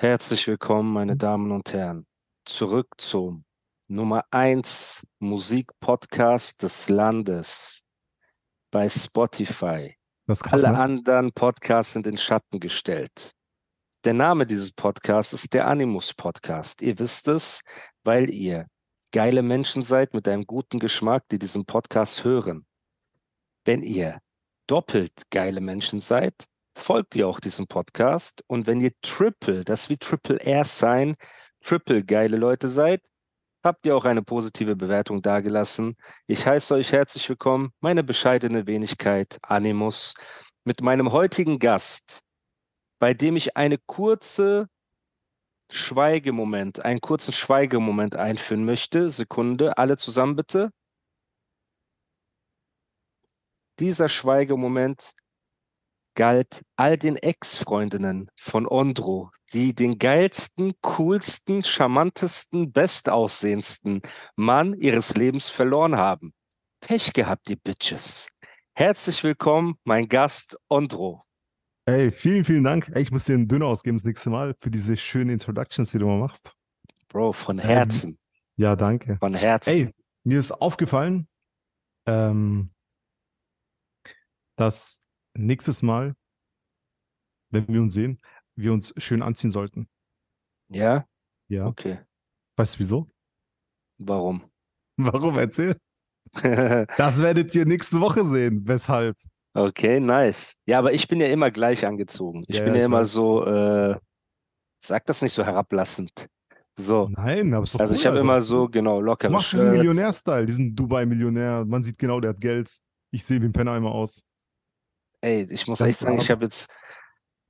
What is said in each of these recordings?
Herzlich willkommen, meine Damen und Herren, zurück zum Nummer 1 Musikpodcast des Landes bei Spotify. Krass, Alle ne? anderen Podcasts sind in Schatten gestellt. Der Name dieses Podcasts ist der Animus Podcast. Ihr wisst es, weil ihr geile Menschen seid mit einem guten Geschmack, die diesen Podcast hören. Wenn ihr doppelt geile Menschen seid, folgt ihr auch diesem Podcast. Und wenn ihr Triple, das wie Triple R sein, Triple geile Leute seid, habt ihr auch eine positive Bewertung dagelassen. Ich heiße euch herzlich willkommen, meine bescheidene Wenigkeit Animus, mit meinem heutigen Gast, bei dem ich eine kurze Schweigemoment, einen kurzen Schweigemoment einführen möchte. Sekunde, alle zusammen bitte. Dieser Schweigemoment galt all den Ex-Freundinnen von Ondro, die den geilsten, coolsten, charmantesten, bestaussehendsten Mann ihres Lebens verloren haben. Pech gehabt, ihr Bitches. Herzlich willkommen, mein Gast Ondro. Ey, vielen, vielen Dank. Ey, ich muss dir einen Döner ausgeben das nächste Mal für diese schönen Introductions, die du mal machst. Bro, von Ähm, Herzen, Ja, danke. von Herzen. Ey, mir ist aufgefallen, ähm, dass nächstes Mal, wenn wir uns sehen, wir uns schön anziehen sollten. Ja? Ja. Okay. Weißt du wieso? Warum? Warum? Erzähl. Das werdet ihr nächste Woche sehen. Weshalb? Okay, nice. Ja, aber ich bin ja immer gleich angezogen. Ich Ja, bin ja, immer weiß. so, äh, sag das nicht so herablassend. So. Nein, aber ist doch Also cool, ich habe immer so, genau, Du lockeres machst diesen. Millionär-Style, diesen Dubai-Millionär. Man sieht genau, der hat Geld. Ich sehe wie ein Penner immer aus. Ey, ich muss Ganz echt sagen, ich brav. habe jetzt,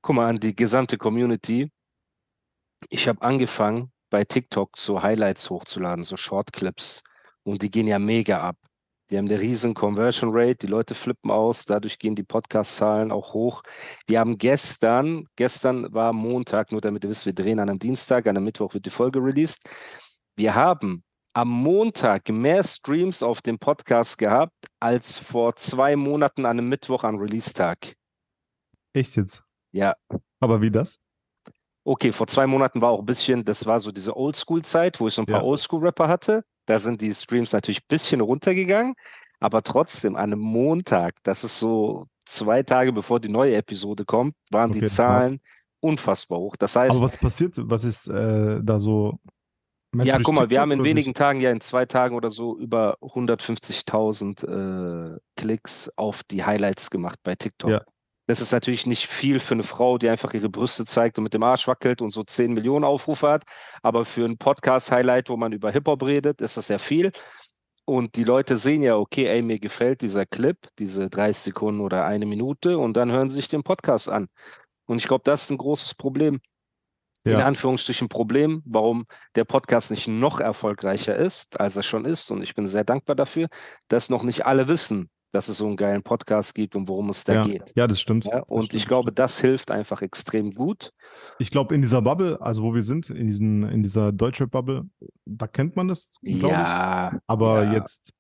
guck mal an die gesamte Community. Ich habe angefangen, bei TikTok so Highlights hochzuladen, so Shortclips. Und die gehen ja mega ab. Die haben eine riesen Conversion Rate, die Leute flippen aus, dadurch gehen die Podcast-Zahlen auch hoch. Wir haben gestern, gestern war Montag, nur damit ihr wisst, wir drehen an einem Dienstag, an einem Mittwoch wird die Folge released. Wir haben am Montag mehr Streams auf dem Podcast gehabt, als vor zwei Monaten an einem Mittwoch am Release-Tag. Echt jetzt? Ja, Aber wie das? okay, vor zwei Monaten war auch ein bisschen, das war so diese Oldschool-Zeit, wo ich so ein paar Ja. Oldschool-Rapper hatte. Da sind die Streams natürlich ein bisschen runtergegangen, aber trotzdem an einem Montag, das ist so zwei Tage bevor die neue Episode kommt, waren Okay, die. Zahlen unfassbar hoch. Das heißt, Aber was passiert? Was ist äh, da so? Meinst ja, guck mal, wir haben in wenigen Tagen, ja in zwei Tagen oder so, über 150.000 äh, Klicks auf die Highlights gemacht bei TikTok. Ja. Das ist natürlich nicht viel für eine Frau, die einfach ihre Brüste zeigt und mit dem Arsch wackelt und so 10 Millionen Aufrufe hat. Aber für ein Podcast-Highlight, wo man über Hip-Hop redet, ist das sehr viel. Und die Leute sehen ja, okay, ey, mir gefällt dieser Clip, diese 30 Sekunden oder eine Minute, und dann hören sie sich den Podcast an. Und ich glaube, das ist ein großes Problem in Ja. Anführungsstrichen Problem, warum der Podcast nicht noch erfolgreicher ist, als er schon ist. Und ich bin sehr dankbar dafür, dass noch nicht alle wissen, dass es so einen geilen Podcast gibt und worum es da ja. geht. ja, das stimmt. Ja, Das und stimmt, ich das glaube, das hilft einfach extrem gut. Ich glaube, in dieser Bubble, also wo wir sind, in, diesen, in dieser Deutschrap-Bubble, da kennt man das, glaube ich. Ja, Aber ja. jetzt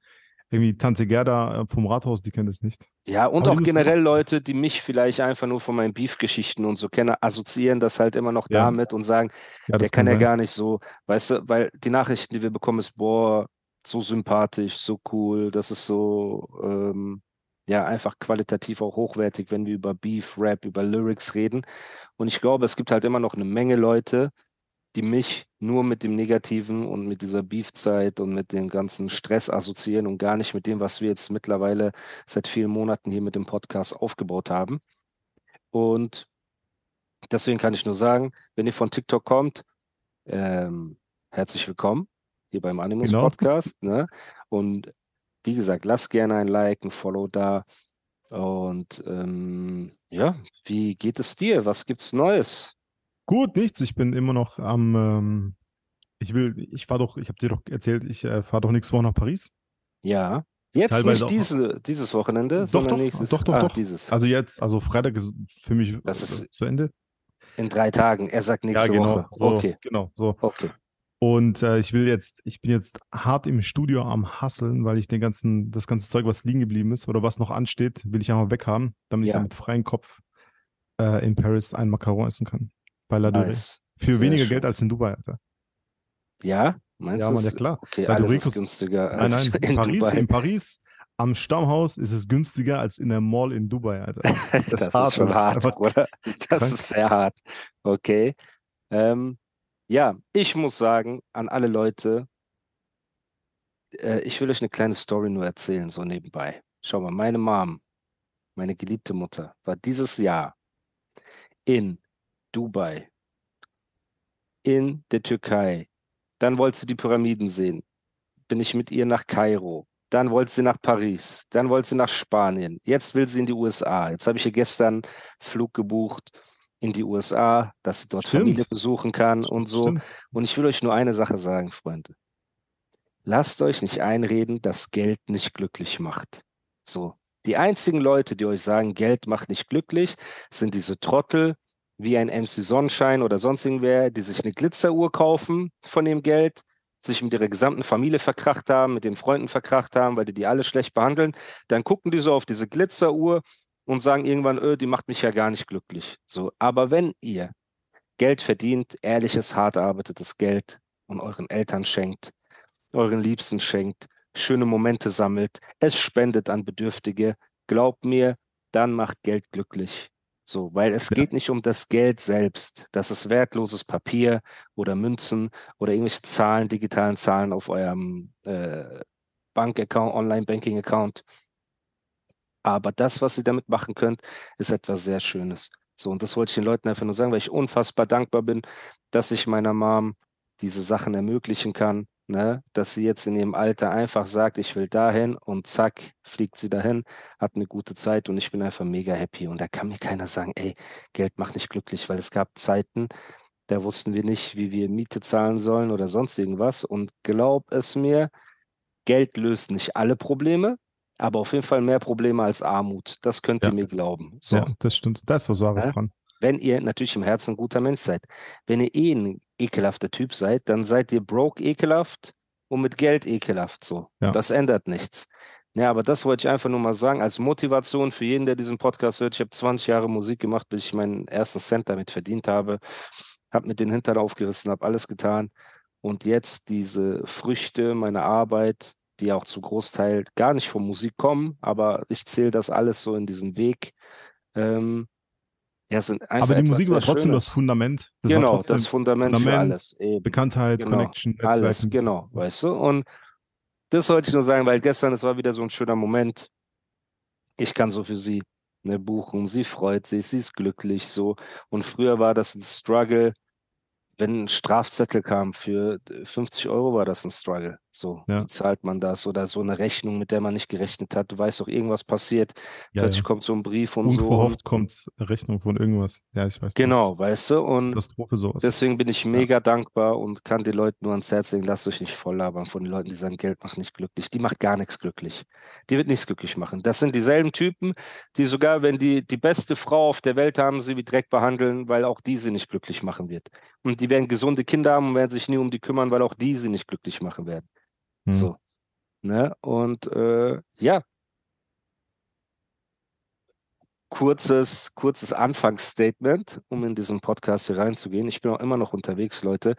irgendwie Tante Gerda äh, vom Rathaus, die kennt es nicht. ja, und Aber auch generell Leute, die mich vielleicht einfach nur von meinen Beef-Geschichten und so kennen, assoziieren das halt immer noch Ja. damit und sagen, Ja, der kann ja sein. gar nicht so, weißt du, weil die Nachrichten, die wir bekommen, ist, boah, so sympathisch, so cool, das ist so, ähm, ja, einfach qualitativ auch hochwertig, wenn wir über Beef, Rap, über Lyrics reden. Und ich glaube, es gibt halt immer noch eine Menge Leute, die mich nur mit dem Negativen und mit dieser Beef-Zeit und mit dem ganzen Stress assoziieren und gar nicht mit dem, was wir jetzt mittlerweile seit vielen Monaten hier mit dem Podcast aufgebaut haben. Und deswegen kann ich nur sagen, wenn ihr von TikTok kommt, ähm, herzlich willkommen hier beim Animus Genau. Podcast. Ne? Und wie gesagt, lasst gerne ein Like, ein Follow da. Und ähm, ja, wie geht es dir? Was gibt's Neues? Gut, nichts. Ich bin immer noch am, ähm, ich will, ich fahre doch, ich habe dir doch erzählt, ich äh, fahre doch nächste Woche nach Paris. Ja, jetzt Teilweise nicht diese, dieses Wochenende, Doch, sondern doch, nächstes. doch, doch, ah, doch. dieses. Also jetzt, also Freitag ist für mich Das äh, ist- zu Ende. In drei Tagen. Er sagt nächste ja, genau. Woche. So, Okay, Genau, so. okay. Und äh, ich will jetzt, ich bin jetzt hart im Studio am Hasseln, weil ich den ganzen, das ganze Zeug, was liegen geblieben ist oder was noch ansteht, will ich einfach weghaben, damit ich Ja. dann mit freiem Kopf äh, in Paris einen Macaron essen kann. Bei La. Nice. Für Sehr weniger schön. Geld als in Dubai, Alter. Ja, meinst Ja, du? Ja es- klar. Okay, alles ist günstiger Nein, als nein, in in Paris, Dubai. in Paris am Stammhaus ist es günstiger als in der Mall in Dubai, Alter. Das, ist ist, schon das hart, einfach Bruder. Das ist sehr hart. Okay. Ähm, ja, ich muss sagen, an alle Leute, äh, ich will euch eine kleine Story nur erzählen, so nebenbei. Schau mal, meine Mom, meine geliebte Mutter, war dieses Jahr in Dubai, in der Türkei. Dann wollte sie die Pyramiden sehen. Bin ich mit ihr nach Kairo. Dann wollte sie nach Paris. Dann wollte sie nach Spanien. Jetzt will sie in die USA. Jetzt habe ich ihr gestern Flug gebucht in die USA, dass sie dort Stimmt. Familie besuchen kann und so. Stimmt. Und ich will euch nur eine Sache sagen, Freunde. Lasst euch nicht einreden, dass Geld nicht glücklich macht. So. Die einzigen Leute, die euch sagen, Geld macht nicht glücklich, sind diese Trottel, wie ein MC Sonnenschein oder sonst irgendwer, die sich eine Glitzeruhr kaufen von dem Geld, sich mit ihrer gesamten Familie verkracht haben, mit den Freunden verkracht haben, weil die die alle schlecht behandeln. Dann gucken die so auf diese Glitzeruhr und sagen irgendwann, öh, die macht mich ja gar nicht glücklich. So. Aber wenn ihr Geld verdient, ehrliches, hart erarbeitetes Geld und euren Eltern schenkt, euren Liebsten schenkt, schöne Momente sammelt, es spendet an Bedürftige, glaubt mir, dann macht Geld glücklich. So, weil es Ja. geht nicht um das Geld selbst. Das ist wertloses Papier oder Münzen oder irgendwelche Zahlen, digitalen Zahlen auf eurem äh, Bankaccount, Online-Banking-Account. Aber das, was ihr damit machen könnt, ist etwas sehr Schönes. So, und das wollte ich den Leuten einfach nur sagen, weil ich unfassbar dankbar bin, dass ich meiner Mom diese Sachen ermöglichen kann, ne? Dass sie jetzt in ihrem Alter einfach sagt, ich will dahin und zack, fliegt sie dahin, hat eine gute Zeit und ich bin einfach mega happy. Und da kann mir keiner sagen, ey, Geld macht nicht glücklich, weil es gab Zeiten, da wussten wir nicht, wie wir Miete zahlen sollen oder sonst irgendwas. Und glaub es mir, Geld löst nicht alle Probleme, aber auf jeden Fall mehr Probleme als Armut. Das könnt ihr Ja. mir glauben. So. Ja, das stimmt. Da ist was Wahres Ja? dran. Wenn ihr natürlich im Herzen ein guter Mensch seid. Wenn ihr eh ein ekelhafter Typ seid, dann seid ihr broke ekelhaft und mit Geld ekelhaft so. Ja. Das ändert nichts. Ja, aber das wollte ich einfach nur mal sagen, als Motivation für jeden, der diesen Podcast hört. Ich habe 20 Jahre Musik gemacht, bis ich meinen ersten Cent damit verdient habe. Habe mit den Hintern aufgerissen, habe alles getan. Und jetzt diese Früchte meiner Arbeit, die auch zu Großteil gar nicht von Musik kommen, aber ich zähle das alles so in diesen Weg. Ähm, ja, sind einfach Aber die Musik war trotzdem das Schönes. Fundament. Das Genau, das Fundament, für Fundament, alles. Eben. Bekanntheit, Genau, Connection, Netzwerk. Alles, genau, weißt du? Und das wollte ich nur sagen, weil gestern, es war wieder so ein schöner Moment. Ich kann so für sie ne, buchen. Sie freut sich, sie ist glücklich so. Und früher war das ein Struggle, wenn ein Strafzettel kam für 50 Euro, war das ein Struggle. So, Ja. wie zahlt man das? Oder so eine Rechnung, mit der man nicht gerechnet hat. Du weißt doch, irgendwas passiert. Ja, Plötzlich ja. kommt so ein Brief und so. Unverhofft kommt Rechnung von irgendwas. Ja, ich weiß. genau, weißt du? Und Das. Deswegen bin ich mega dankbar und kann den Leuten nur ans Herz legen, lasst euch nicht voll labern von den Leuten, die sagen, Geld macht nicht glücklich. Die macht gar nichts glücklich. Die wird nichts glücklich machen. Das sind dieselben Typen, die sogar, wenn die die beste Frau auf der Welt haben, sie wie Dreck behandeln, weil auch die sie nicht glücklich machen wird. Und die werden gesunde Kinder haben und werden sich nie um die kümmern, weil auch die sie nicht glücklich machen werden. Hm. So. Ne? Und äh, ja. Kurzes, kurzes Anfangsstatement, um in diesen Podcast hier reinzugehen. Ich bin auch immer noch unterwegs, Leute.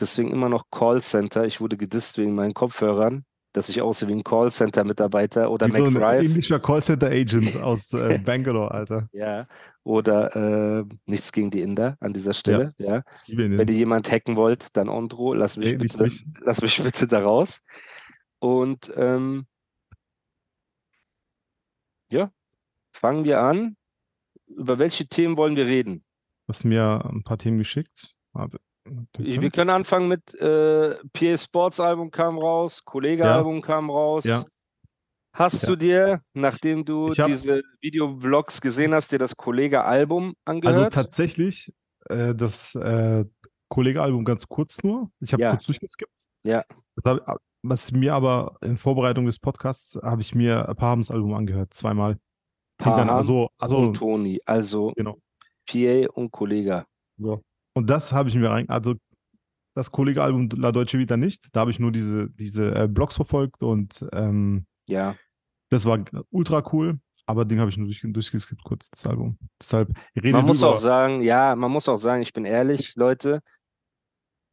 Deswegen immer noch Callcenter. Ich wurde gedisst wegen meinen Kopfhörern, dass ich aussehe wie ein Callcenter-Mitarbeiter oder Wie so ein indischer Callcenter-Agent aus äh, Bangalore, Alter. Ja. Oder äh, nichts gegen die Inder an dieser Stelle. Ja. Ihn. Wenn ihr jemand hacken wollt, dann Ondro, lass mich, Nee, bitte, mich. lass mich bitte da raus. Und ähm, ja, fangen wir an. Über welche Themen wollen wir reden? Du hast mir ein paar Themen geschickt. Warte. Wir können anfangen mit äh, PA Sports Album kam raus, Kollege Ja. Album kam raus. Ja. Hast Ja. du dir, nachdem du hab- diese Videovlogs gesehen hast, dir das Kollege-Album Also angehört? tatsächlich äh, das äh, Kollege-Album ganz kurz nur. Ich habe Ja. kurz durchgeskippt. Ja. Hab, was mir aber in Vorbereitung des Podcasts habe ich mir Pahams Album angehört, zweimal. Paham Also, also und Toni, also genau. PA und Kollege. So. Und das habe ich mir rein, also das Kollege-Album La Deutsche Vita nicht. Da habe ich nur diese, diese äh, Blogs verfolgt und ähm, Ja, das war ultra cool. Aber den habe ich nur durch, durchgeskippt kurz, das Album. Deshalb rede man muss über, auch sagen, ja, man muss auch sagen, ich bin ehrlich, Leute,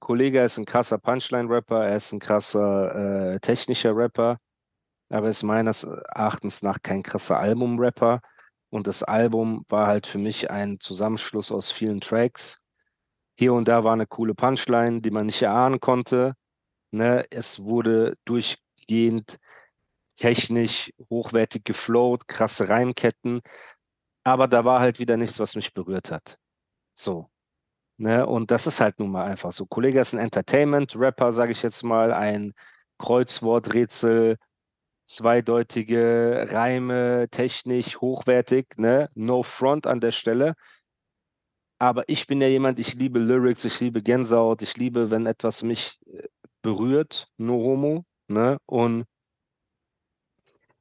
Kollege ist ein krasser Punchline-Rapper, er ist ein krasser äh, technischer Rapper, aber ist meines Erachtens nach kein krasser Album-Rapper. Und das Album war halt für mich ein Zusammenschluss aus vielen Tracks. Hier und da war eine coole Punchline, die man nicht erahnen konnte. Ne? Es wurde durchgehend technisch hochwertig geflowt, krasse Reimketten. Aber da war halt wieder nichts, was mich berührt hat. So. Ne? Und das ist halt nun mal einfach so. Kollege ist ein Entertainment-Rapper, sage ich jetzt mal, ein Kreuzworträtsel, zweideutige Reime, technisch, hochwertig, ne? No front an der Stelle. Aber ich bin ja jemand, ich liebe Lyrics, ich liebe Gänsehaut, ich liebe, wenn etwas mich äh, berührt, no homo, ne? Und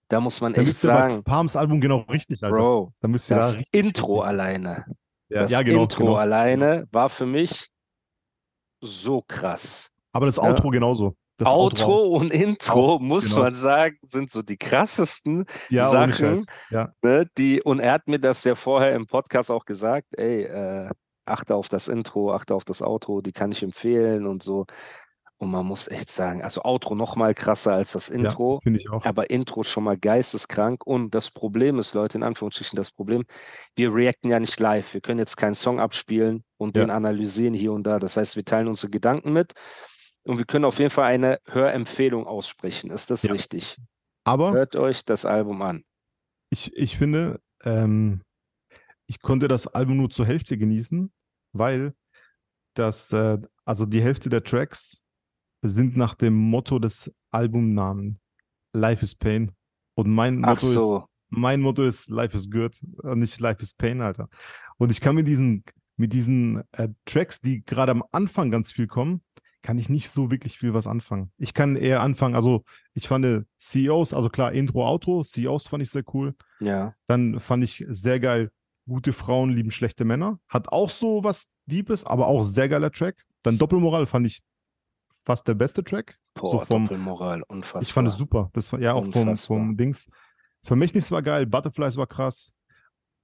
da muss man da echt du bei sagen, Pahams Album genau richtig, Alter. Bro, Da müsst ihr da das richtig, Intro richtig. alleine, Ja, das ja, genau, Intro genau. alleine war für mich so krass. Aber das Ja. Outro genauso. Das Outro und Intro, Auch, muss genau. man sagen, sind so die krassesten, ja, Sachen. Ja, ne, die, und er hat mir das ja vorher im Podcast auch gesagt, ey, äh, achte auf das Intro, achte auf das Outro, die kann ich empfehlen und so. Und man muss echt sagen, also Outro noch mal krasser als das Intro. ja finde ich auch. Aber Intro schon mal geisteskrank. Und das Problem ist, Leute, in Anführungsstrichen das Problem, wir reacten ja nicht live. Wir können jetzt keinen Song abspielen und Ja. den analysieren hier und da. Das heißt, wir teilen unsere Gedanken mit. Und wir können auf jeden Fall eine Hörempfehlung aussprechen. Ist das Ja. richtig? Aber Hört euch das Album an. ich, ich finde, ähm, ich konnte das Album nur zur Hälfte genießen, weil das, äh, also die Hälfte der Tracks sind nach dem Motto des Albumnamen Life is Pain. Und mein Ach Motto ist, so. mein Motto ist Life is Good, äh, nicht Life is Pain, Alter. Und ich kann mit diesen, mit diesen äh, Tracks, die gerade am Anfang ganz viel kommen, kann ich nicht so wirklich viel was anfangen. Ich kann eher anfangen, also ich fand äh, CEOs, also klar, Intro, Outro, CEOs fand ich sehr cool. Ja. Dann fand ich sehr geil, gute Frauen lieben schlechte Männer. Hat auch so was Deepes, aber auch sehr geiler Track. Dann Doppelmoral fand ich fast der beste Track. Boah, so vom, Doppelmoral, unfassbar. ich fand es super. Das war ja auch vom, Unfassbar. vom Dings. Vermächtnis war geil, Butterflies war krass.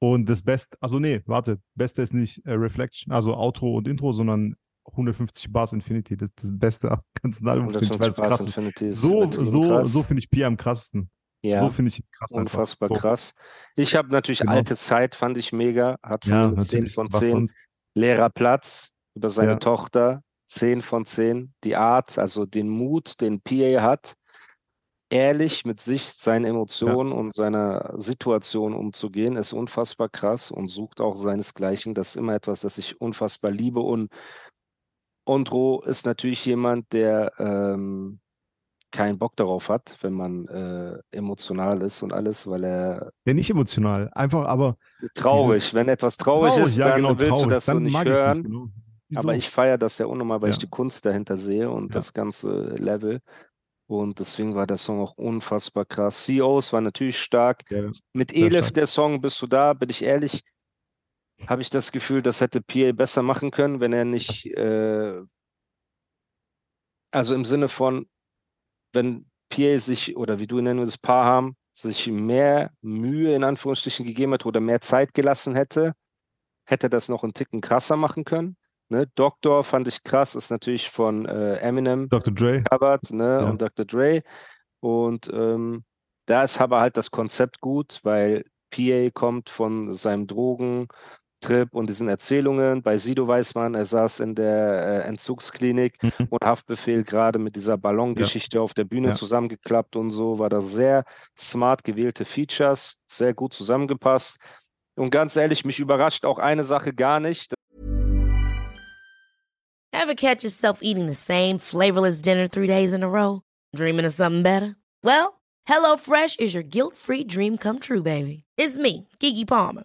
Und das Beste, also nee, warte, Beste ist nicht äh, Reflection, also Outro und Intro, sondern 150 Bars Infinity. Das ist das Beste am ganzen Album, finde ich, weil 150 es krass ist. Infinity ist So, so, krass. so finde ich Pia am krassesten. ja. So finde ich ihn krass. Unfassbar so. krass. Ich habe natürlich Genau. alte Zeit, fand ich mega. Hat Ja, mir eine 10 natürlich. von Was 10. sonst? Leerer Platz über seine Ja. Tochter, 10 von 10. Die Art, also den Mut, den PA hat, ehrlich mit sich, seinen Emotionen und seiner Situation umzugehen, ist unfassbar krass und sucht auch seinesgleichen. Das ist immer etwas, das ich unfassbar liebe. Und Ondro ist natürlich jemand, der ähm, keinen Bock darauf hat, wenn man äh, emotional ist und alles, weil er Ja, nicht emotional. Einfach, aber traurig, wenn etwas traurig, ist, ja, dann genau, willst traurig. du das so Dann nicht ich es hören. nicht. Genau. Aber ich feiere das ja unnormal, weil ich Ja. die Kunst dahinter sehe und Ja. das ganze Level. Und deswegen war der Song auch unfassbar krass. CEOs war natürlich stark. Ja, Mit Elif, stark. der Song, bist du da, bin ich ehrlich, habe ich das Gefühl, das hätte PA besser machen können, wenn er nicht, äh, also im Sinne von, wenn PA sich, oder wie du nennen würdest, Paham, sich mehr Mühe in Anführungsstrichen gegeben hätte oder mehr Zeit gelassen hätte, hätte das noch einen Ticken krasser machen können. Ne? Doktor fand ich krass, ist natürlich von äh, Eminem Dr. Dre. Hubbard ne, Ja. und Dr. Dre. Und ähm, da ist aber halt das Konzept gut, weil PA kommt von seinem Drogentrip und diesen Erzählungen. Bei Sido weiß man, er saß in der äh, Entzugsklinik Mhm. und Haftbefehl gerade mit dieser Ballongeschichte auf der Bühne Ja. zusammengeklappt und so, war das sehr smart gewählte Features, sehr gut zusammengepasst. Und ganz ehrlich, mich überrascht auch eine Sache gar nicht. Ever catch yourself eating the same flavorless dinner three days in a row? Dreaming of something better? Well, HelloFresh is your guilt-free dream come true, baby. It's me, Kiki Palmer.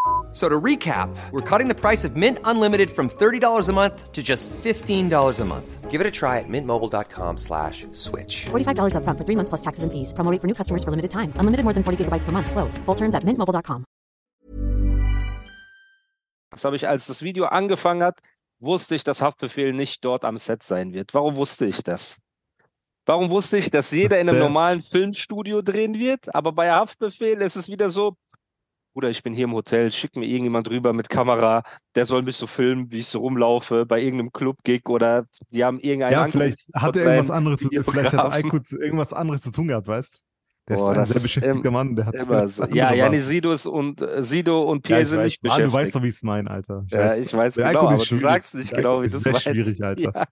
So to recap, we're cutting the price of Mint Unlimited from $30 a month to just $15 a month. Give it a try at mintmobile.com slash switch. $45 upfront for three months plus taxes and fees. Promo for new customers for limited time. Unlimited more than 40 gigabytes per month. Slows. Full terms at mintmobile.com. Das habe ich, als das Video angefangen hat, wusste ich, dass Haftbefehl nicht dort am Set sein wird. Warum wusste ich das? Warum wusste ich, dass jeder in einem normalen Filmstudio drehen wird, aber bei Haftbefehl ist es wieder so, Bruder, ich bin hier im Hotel, schick mir irgendjemand rüber mit Kamera, der soll mich so filmen, wie ich so rumlaufe, bei irgendeinem Club-Gig oder die haben irgendeinen Ja, vielleicht hat er irgendwas anderes, zu, vielleicht hat. Aykut irgendwas anderes zu tun gehabt, weißt Der Boah, ist ein sehr beschäftigter im- Mann, der hat Immer so. Ja, Janis Sachen. Sidos und äh, Sido und Ja, Pierre ich sind weiß. nicht Ah, du weißt beschäftigt. doch, wie ich es meine, Alter. Ja, ich weiß genau, aber ist du schwierig. sagst nicht Der genau, wie du es sehr meinst. schwierig, Alter. Ja,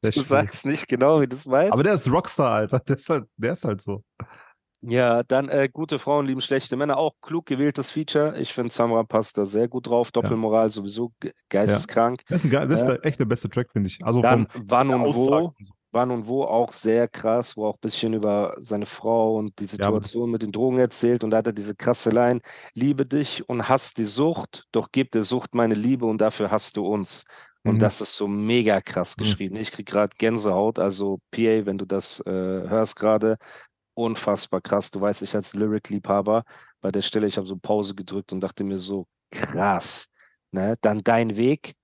du schwierig. sagst nicht genau, wie du es meinst. Aber der ist Rockstar, Alter. Der ist halt, der ist halt so. Ja, dann äh, gute Frauen lieben schlechte Männer, auch klug gewähltes Feature. Ich finde, Samra passt da sehr gut drauf. Doppelmoral sowieso ge- geisteskrank. Das ist, ein, das ist Ja. der, echt der beste Track, finde ich. Also Dann vom Wann und Wo, so. Wann und Wo auch sehr krass, wo auch ein bisschen über seine Frau und die Ja, Situation mit den Drogen erzählt. Und da hat er diese krasse Line, liebe dich und hass die Sucht, doch gib der Sucht meine Liebe und dafür hast du uns. Und Mhm. das ist so mega krass Mhm. geschrieben. Ich krieg gerade Gänsehaut, also PA, wenn du das äh, hörst gerade, unfassbar krass. Du weißt, ich als Lyric-Liebhaber bei der Stelle, ich habe so Pause gedrückt und dachte mir so, krass. Ne? Dann Dein Weg,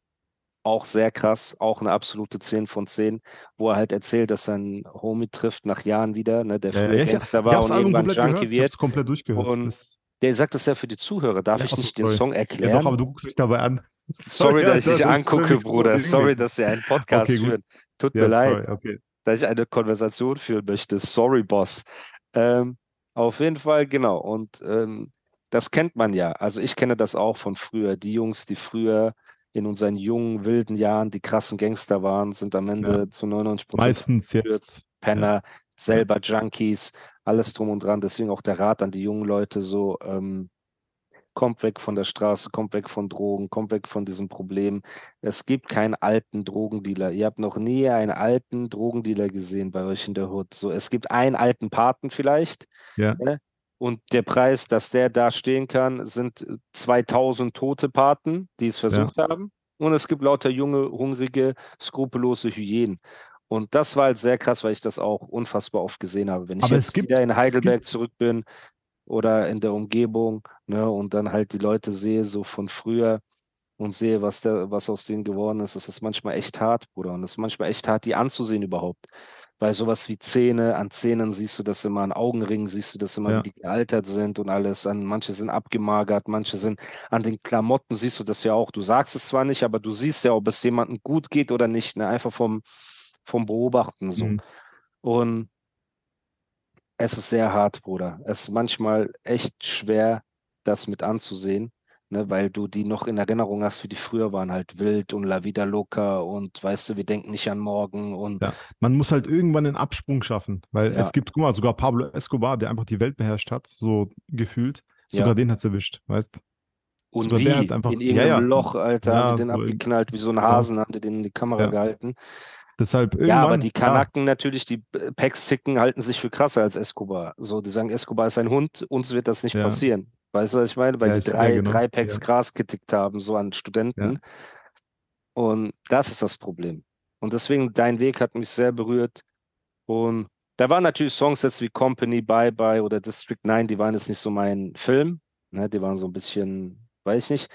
auch sehr krass, auch eine absolute 10 von 10, wo er halt erzählt, dass einen Homie trifft nach Jahren wieder, ne, der Ja, früher ja, ich, Gangster war und irgendwann Junkie gehört. Wird. komplett durchgehört. Und das, Der sagt das ja für die Zuhörer. Darf Ja, ich nicht den sorry. Song ja, erklären? doch, aber du guckst mich dabei an. Sorry, dass ich dich das angucke, Bruder. Sorry, dass wir einen Podcast Okay, führen. Tut Ja, mir leid, sorry, okay. Dass ich eine Konversation führen möchte. Sorry, Boss. Ähm, auf jeden Fall, genau. Und ähm, das kennt man ja. Also ich kenne das auch von früher. Die Jungs, die früher in unseren jungen, wilden Jahren die krassen Gangster waren, sind am Ende zu 99 Prozent Meistens jetzt. Penner, selber Junkies, alles drum und dran. Deswegen auch der Rat an die jungen Leute so, ähm, kommt weg von der Straße, kommt weg von Drogen, kommt weg von diesem Problem. Es gibt keinen alten Drogendealer. Ihr habt noch nie einen alten Drogendealer gesehen bei euch in der Hood. So, es gibt einen alten Paten vielleicht. Ja. Ne? Und der Preis, dass der da stehen kann, sind 2000 tote Paten, die es versucht haben. Und es gibt lauter junge, hungrige, skrupellose Hyänen. Und das war halt sehr krass, weil ich das auch unfassbar oft gesehen habe. Wenn ich Aber jetzt gibt- wieder in Heidelberg gibt- zurück bin oder in der Umgebung, ne, und dann halt die Leute sehe, so von früher und sehe, was da, was aus denen geworden ist, das ist manchmal echt hart, Bruder. Und es ist manchmal echt hart, die anzusehen überhaupt. Weil sowas wie Zähne, an Zähnen siehst du das immer, an Augenringen siehst du das immer, Ja. wie die gealtert sind und alles. An manche sind abgemagert, manche sind an den Klamotten siehst du das ja auch. Du sagst es zwar nicht, aber du siehst ja, ob es jemandem gut geht oder nicht, ne? Einfach vom, vom Beobachten so. Mhm. Und es ist sehr hart, Bruder. Es ist manchmal echt schwer, das mit anzusehen, ne, weil du die noch in Erinnerung hast, wie die früher waren, halt wild und La Vida Loca und weißt du, wir denken nicht an morgen und Ja. Man muss halt irgendwann einen Absprung schaffen, weil Ja. es gibt, guck mal, sogar Pablo Escobar, der einfach die Welt beherrscht hat, so gefühlt. Sogar Ja. den hat's erwischt, weißt und sogar wie der hat einfach- in irgendeinem. Loch, Alter, haben die den so abgeknallt, wie so ein Hasen, haben die den in die Kamera gehalten. Deshalb irgendwann. Ja, aber die Kanaken natürlich, die Packs-Zicken halten sich für krasser als Escobar. So, die sagen, Escobar ist ein Hund, uns wird das nicht Ja. passieren. Weißt du, was ich meine? Weil Ja, die ja, drei, genau. drei Packs Ja. Gras getickt haben, so an Studenten. Und das ist das Problem. Und deswegen, dein Weg hat mich sehr berührt. Und da waren natürlich Songs jetzt wie Company, Bye Bye oder District 9, die waren jetzt nicht so mein Film. Ne? Die waren so ein bisschen, weiß ich nicht.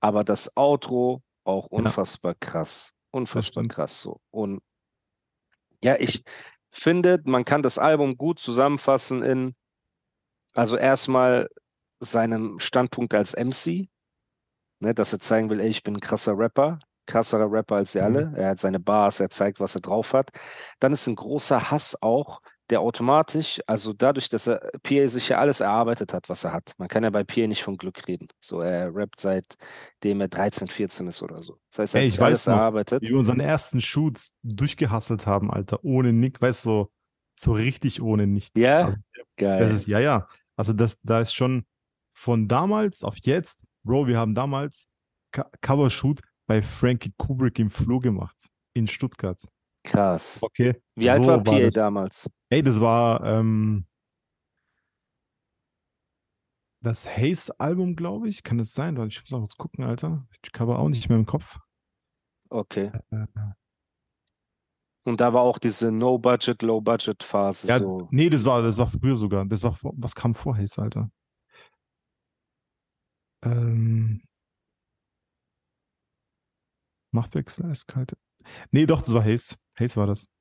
Aber das Outro auch unfassbar krass. Unfassbar krass so. Und ja, ich finde, man kann das Album gut zusammenfassen in, also erstmal seinem Standpunkt als MC, ne, dass er zeigen will, ey, ich bin ein krasser Rapper, krasserer Rapper als sie Mhm. alle. Er hat seine Bars, er zeigt, was er drauf hat. Dann ist ein großer Hass auch, der automatisch, also dadurch, dass er PA sich ja alles erarbeitet hat, was er hat. Man kann ja bei PA nicht von Glück reden. So, er rappt seitdem er 13, 14 ist oder so. Das heißt, er Ey, hat alles weiß noch, erarbeitet. Wie wir unseren ersten Shoot durchgehasselt haben, Alter, ohne Nick, weißt du, so, so richtig ohne nichts. Ja? Also, Geil. das ist, ja, ja. Also das, da ist schon von damals auf jetzt, Bro, wir haben damals Co Covershoot bei Frankie Kubrick im Flur gemacht, in Stuttgart. Krass. Okay. Wie alt so war PA damals? Ey, das war ähm, das Haze-Album, glaube ich. Kann das sein? Ich muss noch was gucken, Alter. Ich habe auch nicht mehr im Kopf. Okay. Äh, Und da war auch diese No-Budget, Low-Budget-Phase Ja, so. nee, das war, das war früher sogar. Das war, was kam vor Haze, Alter? Ähm, Machtwechsel, eiskalte. Nee, doch, das war Haze. Haze war das.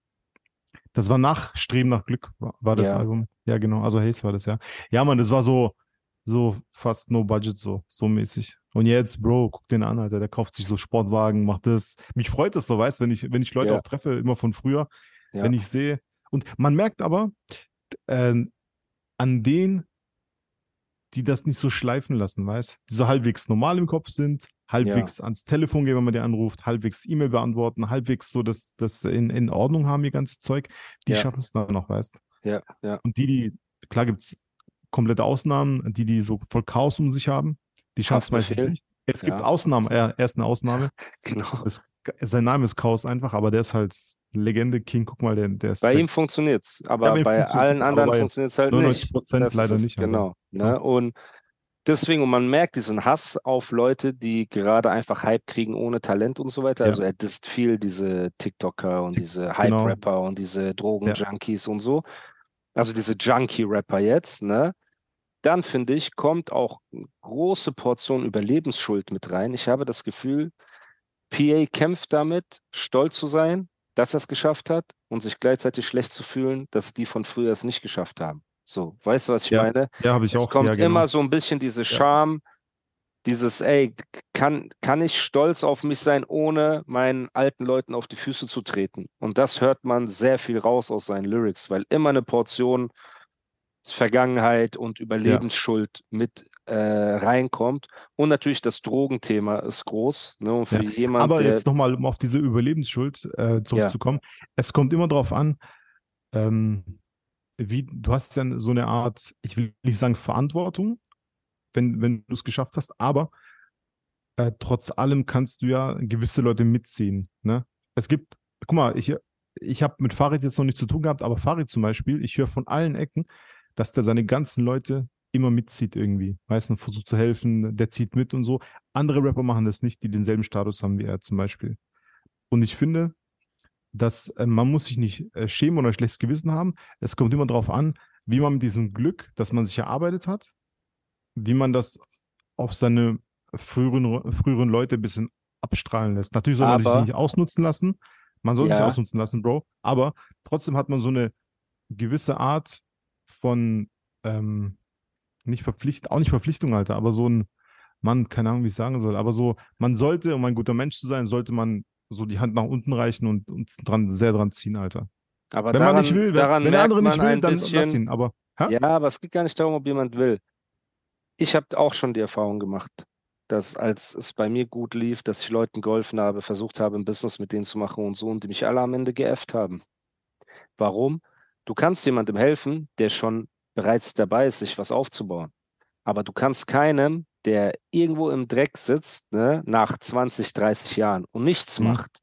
Das war nach Streben nach Glück, war, war das Ja. Album. Ja, genau. Also Haze war das, ja. Ja, Mann, das war so, so fast no budget, so, so mäßig. Und jetzt, Bro, guck den an, Alter. Der kauft sich so Sportwagen, macht das. Mich freut das so, weißt wenn ich, wenn ich Leute Ja. auch treffe, immer von früher, Ja. wenn ich sehe. Und man merkt aber äh, an denen, die das nicht so schleifen lassen, weißt die so halbwegs normal im Kopf sind, halbwegs ans Telefon gehen, wenn man die anruft, halbwegs E-Mail beantworten, halbwegs so das, das in, in Ordnung haben, ihr ganzes Zeug, die Ja. schaffen es dann noch, weißt Ja, ja. Und die, die, klar gibt es komplette Ausnahmen, die, die so voll Chaos um sich haben, die schaffen es meistens nicht. Es gibt Ja. Ausnahmen, er, er ist eine Ausnahme. Genau. Das, sein Name ist Chaos einfach, aber der ist halt Legende King, guck mal, der, der ist Bei der ihm funktioniert's, aber bei ihm bei funktioniert's allen anderen bei funktioniert's halt 99 nicht. Prozent Das ist leider es, nicht, Genau. Ne? Ja. Und deswegen, und man merkt diesen Hass auf Leute, die gerade einfach Hype kriegen ohne Talent und so weiter. Ja. Also er disst viel diese TikToker und diese genau. Hype-Rapper und diese Drogen-Junkies und so. Also diese Junkie-Rapper jetzt, ne? Dann finde ich, kommt auch eine große Portion Überlebensschuld mit rein. Ich habe das Gefühl, PA kämpft damit, stolz zu sein, dass er es geschafft hat und sich gleichzeitig schlecht zu fühlen, dass die von früher es nicht geschafft haben. So, weißt du, was ich Ja, meine? Ja, habe ich es auch. kommt ja, genau. immer so ein bisschen diese Scham, dieses, ey, kann, kann ich stolz auf mich sein, ohne meinen alten Leuten auf die Füße zu treten? Und das hört man sehr viel raus aus seinen Lyrics, weil immer eine Portion Vergangenheit und Überlebensschuld mit äh, reinkommt. Und natürlich das Drogenthema ist groß. Ne? Für Ja, jemanden, Aber jetzt nochmal, um auf diese Überlebensschuld äh, zurückzukommen. Es kommt immer darauf an, ähm, wie, du hast ja so eine Art, ich will nicht sagen Verantwortung, wenn, wenn du es geschafft hast, aber äh, trotz allem kannst du ja gewisse Leute mitziehen. Ne? Es gibt, guck mal, ich, ich habe mit Farid jetzt noch nichts zu tun gehabt, aber Farid zum Beispiel, ich höre von allen Ecken, dass der seine ganzen Leute immer mitzieht irgendwie. Meistens versucht zu helfen, der zieht mit und so. Andere Rapper machen das nicht, die denselben Status haben wie er zum Beispiel. Und ich finde, dass äh, man muss sich nicht äh, schämen oder ein schlechtes Gewissen haben. Es kommt immer darauf an, wie man mit diesem Glück, das man sich erarbeitet hat, wie man das auf seine früheren, früheren Leute ein bisschen abstrahlen lässt. Natürlich soll man sich Aber- nicht ausnutzen lassen. Man soll sich Ja. ausnutzen lassen, Bro. Aber trotzdem hat man so eine gewisse Art von ähm, nicht Verpflichtung, auch nicht Verpflichtung, Alter, aber so ein Mann, keine Ahnung, wie ich sagen soll, aber so, man sollte, um ein guter Mensch zu sein, sollte man so die Hand nach unten reichen und uns dran, sehr dran ziehen, Alter. aber Wenn daran, man nicht will, wenn, wenn der andere nicht will, dann bisschen, lass ihn, aber hä? Ja, aber es geht gar nicht darum, ob jemand will. Ich habe auch schon die Erfahrung gemacht, dass als es bei mir gut lief, dass ich Leuten geholfen habe, versucht habe, ein Business mit denen zu machen und so und die mich alle am Ende geäfft haben. Warum? Du kannst jemandem helfen, der schon bereits dabei ist, sich was aufzubauen. Aber du kannst keinem, der irgendwo im Dreck sitzt, ne, nach 20, 30 Jahren und nichts Mhm. macht,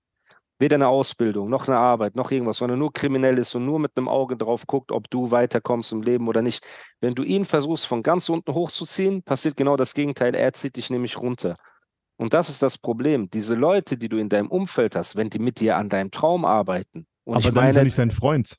weder eine Ausbildung, noch eine Arbeit, noch irgendwas, sondern nur kriminell ist und nur mit einem Auge drauf guckt, ob du weiterkommst im Leben oder nicht. Wenn du ihn versuchst, von ganz unten hochzuziehen, passiert genau das Gegenteil. Er zieht dich nämlich runter. Und das ist das Problem. Diese Leute, die du in deinem Umfeld hast, wenn die mit dir an deinem Traum arbeiten, und aber ich dann meine, ist er nicht sein Freund.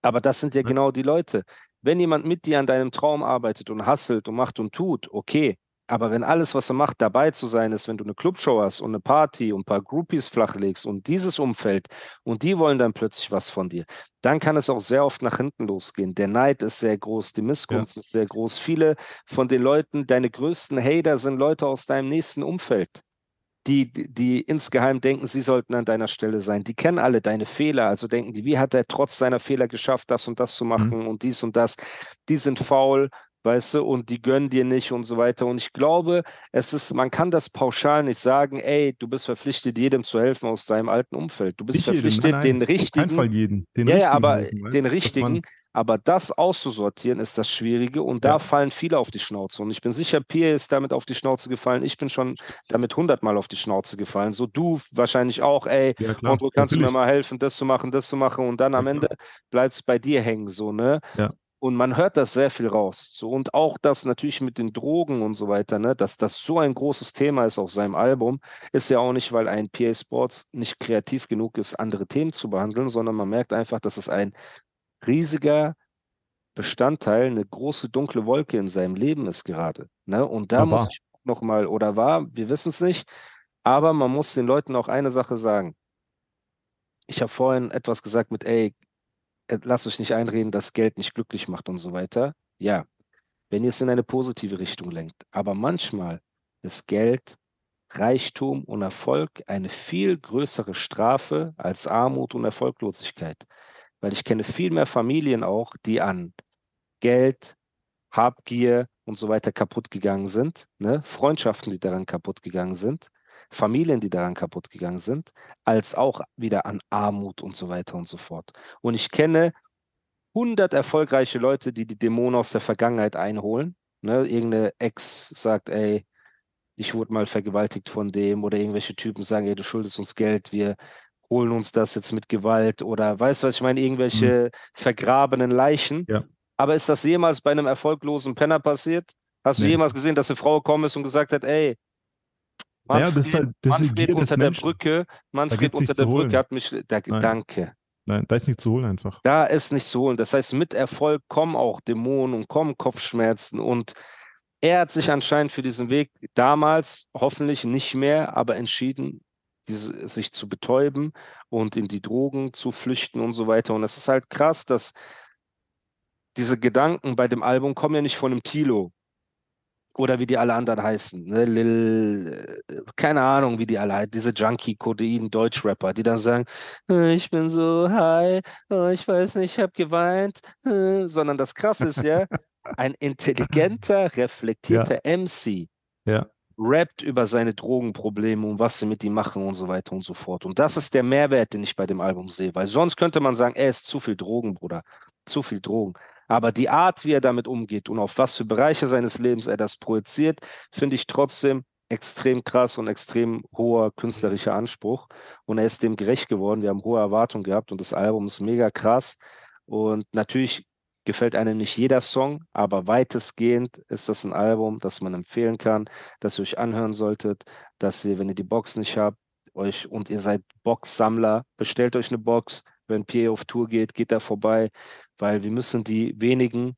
aber das sind ja Weißt- genau die Leute. Wenn jemand mit dir an deinem Traum arbeitet und hustelt und macht und tut, okay. Aber wenn alles, was er macht, dabei zu sein ist, wenn du eine Clubshow hast und eine Party und ein paar Groupies flachlegst und dieses Umfeld und die wollen dann plötzlich was von dir, dann kann es auch sehr oft nach hinten losgehen. Der Neid ist sehr groß, die Missgunst ist sehr groß. Viele von den Leuten, deine größten Hater sind Leute aus deinem nächsten Umfeld. Die, die, insgeheim denken, sie sollten an deiner Stelle sein. Die kennen alle deine Fehler, also denken die, wie hat er trotz seiner Fehler geschafft, das und das zu machen mhm. und dies und das. Die sind faul, weißt du, und die gönnen dir nicht und so weiter. Und ich glaube, es ist, man kann das pauschal nicht sagen, ey, du bist verpflichtet, jedem zu helfen aus deinem alten Umfeld. Du bist nicht verpflichtet, nein, nein, den richtigen. Auf keinen Fall jeden. Den ja, richtigen, aber helfen, den richtigen. Aber das auszusortieren ist das Schwierige und ja. da fallen viele auf die Schnauze. Und ich bin sicher, Pierre ist damit auf die Schnauze gefallen. Ich bin schon damit hundertmal auf die Schnauze gefallen. So du wahrscheinlich auch, ey, ja, klar, und du kannst natürlich. mir mal helfen, das zu machen, das zu machen. Und dann am ja, Ende bleibt es bei dir hängen, so, ne? Ja. Und man hört das sehr viel raus. So, und auch das natürlich mit den Drogen und so weiter, ne, dass das so ein großes Thema ist auf seinem Album, ist ja auch nicht, weil ein PA Sports nicht kreativ genug ist, andere Themen zu behandeln, sondern man merkt einfach, dass es ein riesiger Bestandteil, eine große dunkle Wolke in seinem Leben ist gerade. Ne? Und da ja, muss ich nochmal, oder war, wir wissen es nicht, aber man muss den Leuten auch eine Sache sagen. Ich habe vorhin etwas gesagt mit, ey, lasst euch nicht einreden, dass Geld nicht glücklich macht und so weiter. Ja, wenn ihr es in eine positive Richtung lenkt. Aber manchmal ist Geld, Reichtum und Erfolg eine viel größere Strafe als Armut und Erfolglosigkeit weil ich kenne viel mehr Familien auch, die an Geld, Habgier und so weiter kaputt gegangen sind, ne? Freundschaften, die daran kaputt gegangen sind, Familien, die daran kaputt gegangen sind, als auch wieder an Armut und so weiter und so fort. Und ich kenne 100 erfolgreiche Leute, die die Dämonen aus der Vergangenheit einholen. Ne? Irgendeine Ex sagt, ey, ich wurde mal vergewaltigt von dem oder irgendwelche Typen sagen, ey, du schuldest uns Geld, wir holen uns das jetzt mit Gewalt oder weißt du, was ich meine, irgendwelche mhm. vergrabenen Leichen. Ja. Aber ist das jemals bei einem erfolglosen Penner passiert? Hast nee. du jemals gesehen, dass eine Frau gekommen ist und gesagt hat, ey, Manfred, ja, das halt, das Manfred unter der Brücke, Manfred unter der Brücke hat mich, der Gedanke. Nein, da ist nicht zu holen einfach. Da ist nicht zu holen. Das heißt, mit Erfolg kommen auch Dämonen und kommen Kopfschmerzen und er hat sich anscheinend für diesen Weg damals hoffentlich nicht mehr, aber entschieden, diese, sich zu betäuben und in die Drogen zu flüchten und so weiter. Und es ist halt krass, dass diese Gedanken bei dem Album kommen ja nicht von einem Tilo oder wie die alle anderen heißen. Ne? Lil, äh, keine Ahnung, wie die alle heißen. Diese Junkie, Codein, Deutschrapper, die dann sagen, äh, ich bin so high, oh, ich weiß nicht, ich habe geweint. Äh, sondern das Krasse ist ja, ein intelligenter, reflektierter ja. MC. Ja rappt über seine Drogenprobleme und was sie mit ihm machen und so weiter und so fort. Und das ist der Mehrwert, den ich bei dem Album sehe, weil sonst könnte man sagen, er ist zu viel Drogen, Bruder, zu viel Drogen. Aber die Art, wie er damit umgeht und auf was für Bereiche seines Lebens er das projiziert, finde ich trotzdem extrem krass und extrem hoher künstlerischer Anspruch. Und er ist dem gerecht geworden. Wir haben hohe Erwartungen gehabt und das Album ist mega krass. Und natürlich gefällt einem nicht jeder Song, aber weitestgehend ist das ein Album, das man empfehlen kann, das ihr euch anhören solltet, dass ihr, wenn ihr die Box nicht habt, euch und ihr seid Boxsammler, bestellt euch eine Box. Wenn Pierre auf Tour geht, geht da vorbei, weil wir müssen die wenigen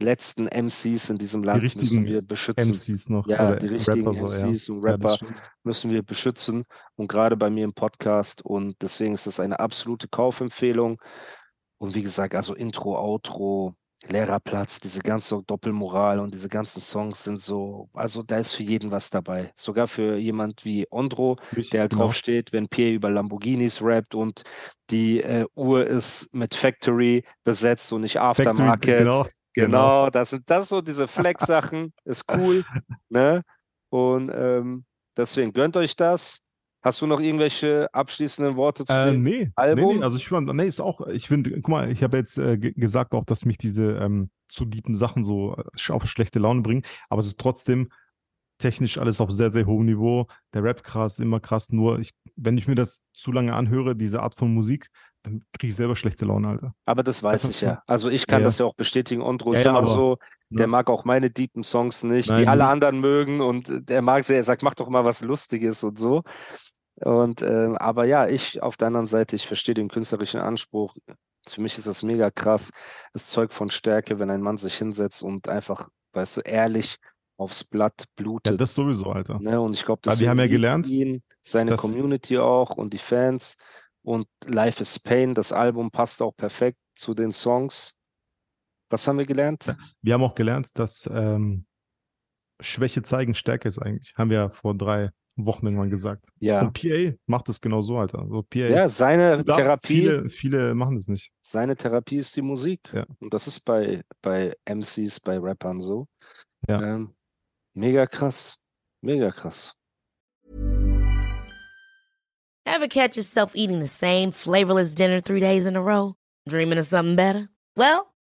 letzten MCs in diesem Land die müssen wir beschützen. MCs noch. Ja, die richtigen Rapper MCs so, ja. und Rapper ja, müssen wir beschützen. Und gerade bei mir im Podcast. Und deswegen ist das eine absolute Kaufempfehlung. Und wie gesagt, also Intro, Outro, Lehrerplatz, diese ganze Doppelmoral und diese ganzen Songs sind so, also da ist für jeden was dabei. Sogar für jemand wie Ondro, der halt genau. drauf steht, wenn Pierre über Lamborghinis rappt und die äh, Uhr ist mit Factory besetzt und nicht Aftermarket. Factory, genau, genau, genau. das sind das so diese Flex-Sachen, ist cool. ne? Und ähm, deswegen gönnt euch das. Hast du noch irgendwelche abschließenden Worte zu äh, dem nee, Album? Nee, nee, also ich fand, nee, ist auch, ich finde, guck mal, ich habe jetzt äh, gesagt auch, dass mich diese ähm, zu deepen Sachen so äh, auf schlechte Laune bringen, aber es ist trotzdem technisch alles auf sehr, sehr hohem Niveau. Der Rap krass, immer krass, nur ich, wenn ich mir das zu lange anhöre, diese Art von Musik, dann kriege ich selber schlechte Laune, Alter. Aber das weiß ich ja. Also ich kann ja. das ja auch bestätigen. Ondro ist ja, immer so, der mag auch meine deepen Songs nicht, Nein, die alle anderen mögen und der mag sie, er sagt, mach doch mal was Lustiges und so. Und äh, aber ja, ich auf der anderen Seite, ich verstehe den künstlerischen Anspruch. Für mich ist das mega krass. Es zeugt von Stärke, wenn ein Mann sich hinsetzt und einfach, weißt du, ehrlich aufs Blatt blutet. Ja, das sowieso, Alter. Ne? Und ich glaube, das wir haben ja gelernt, ihn, seine Community auch und die Fans. Und Life is Pain, das Album passt auch perfekt zu den Songs. Was haben wir gelernt? Wir haben auch gelernt, dass ähm, Schwäche zeigen Stärke ist eigentlich. Haben wir ja vor drei Wochen irgendwann gesagt. Ja. Und PA macht es genau so, Alter. So PA. Ja, seine Da- Therapie, Viele, viele machen das nicht. seine Therapie ist die Musik. Ja. Und das ist bei, bei MCs, bei Rappern so. Ja. Ähm, mega krass. Mega krass. Ever catch yourself eating the same flavorless dinner three days in a row? Dreaming of something better? Well,